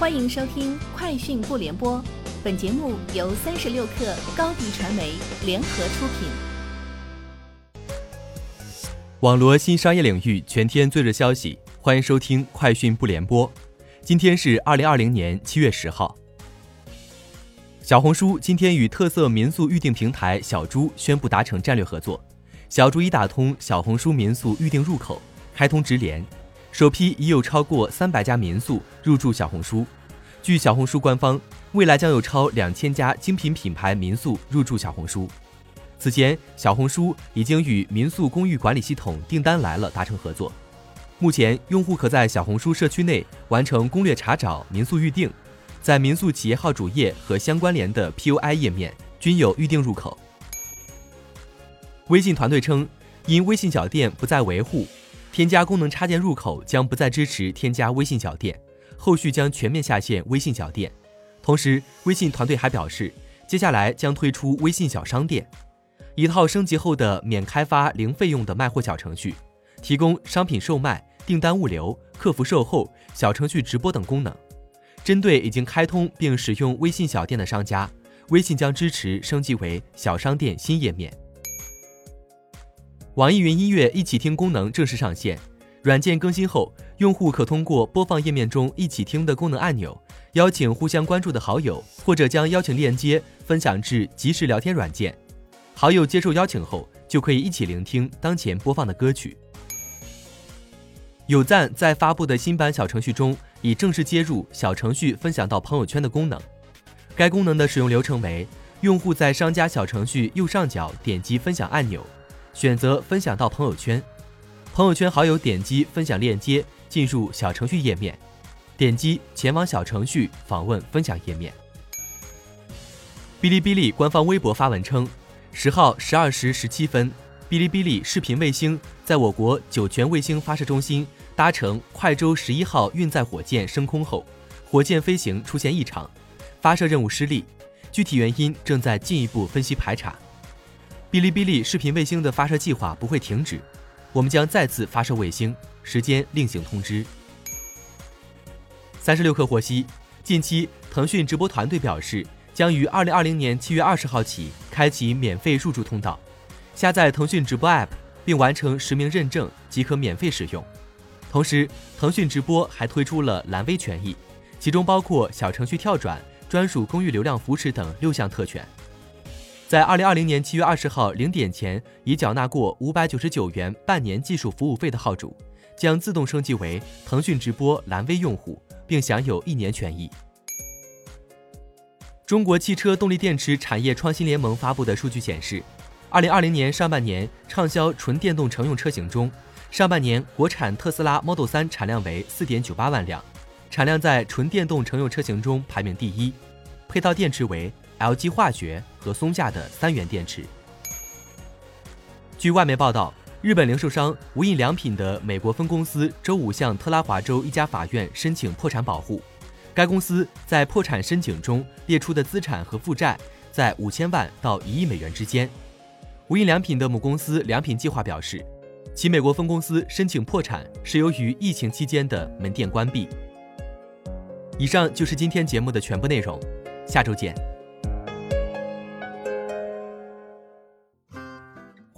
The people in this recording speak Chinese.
欢迎收听《快讯不联播》，本节目由三十六克高低传媒联合出品。网罗新商业领域全天最热消息，欢迎收听《快讯不联播》。今天是二零二零年七月十号。小红书今天与特色民宿预订平台小猪宣布达成战略合作，小猪已打通小红书民宿预订入口，开通直连。首批已有超过三百家民宿入驻小红书。据小红书官方，未来将有超两千家精品品牌民宿入驻小红书。此前，小红书已经与民宿公寓管理系统订单来了达成合作。目前，用户可在小红书社区内完成攻略查找、民宿预订，在民宿企业号主页和相关联的 PUI 页面均有预订入口。微信团队称，因微信小店不再维护。添加功能插件入口将不再支持添加微信小店，后续将全面下线微信小店。同时，微信团队还表示，接下来将推出微信小商店，一套升级后的免开发、零费用的卖货小程序，提供商品售卖、订单物流、客服售后、小程序直播等功能。针对已经开通并使用微信小店的商家，微信将支持升级为小商店新页面。网易云音乐一起听功能正式上线，软件更新后，用户可通过播放页面中一起听的功能按钮，邀请互相关注的好友，或者将邀请链接分享至即时聊天软件，好友接受邀请后，就可以一起聆听当前播放的歌曲。有赞在发布的新版小程序中，已正式接入小程序分享到朋友圈的功能。该功能的使用流程为：用户在商家小程序右上角点击分享按钮。选择分享到朋友圈，朋友圈好友点击分享链接进入小程序页面，点击前往小程序访问分享页面。哔哩哔哩官方微博发文称，十号十二时十七分，哔哩哔哩视频卫星在我国酒泉卫星发射中心搭乘快舟十一号运载火箭升空后，火箭飞行出现异常，发射任务失利，具体原因正在进一步分析排查。哔哩哔哩视频卫星的发射计划不会停止，我们将再次发射卫星，时间另行通知。三十六氪获悉，近期腾讯直播团队表示，将于二零二零年七月二十号起开启免费入驻通道，下载腾讯直播 App 并完成实名认证即可免费使用。同时，腾讯直播还推出了蓝 V 权益，其中包括小程序跳转、专属公寓流量扶持等六项特权。在二零二零年七月二十号零点前已缴纳过五百九十九元半年技术服务费的号主，将自动升级为腾讯直播蓝 V 用户，并享有一年权益。中国汽车动力电池产业创新联盟发布的数据显示，二零二零年上半年畅销纯电动乘用车型中，上半年国产特斯拉 Model 三产量为四点九八万辆，产量在纯电动乘用车型中排名第一，配套电池为。LG 化学和松下的三元电池。据外媒报道，日本零售商无印良品的美国分公司周五向特拉华州一家法院申请破产保护。该公司在破产申请中列出的资产和负债在五千万到一亿美元之间。无印良品的母公司良品计划表示，其美国分公司申请破产是由于疫情期间的门店关闭。以上就是今天节目的全部内容，下周见。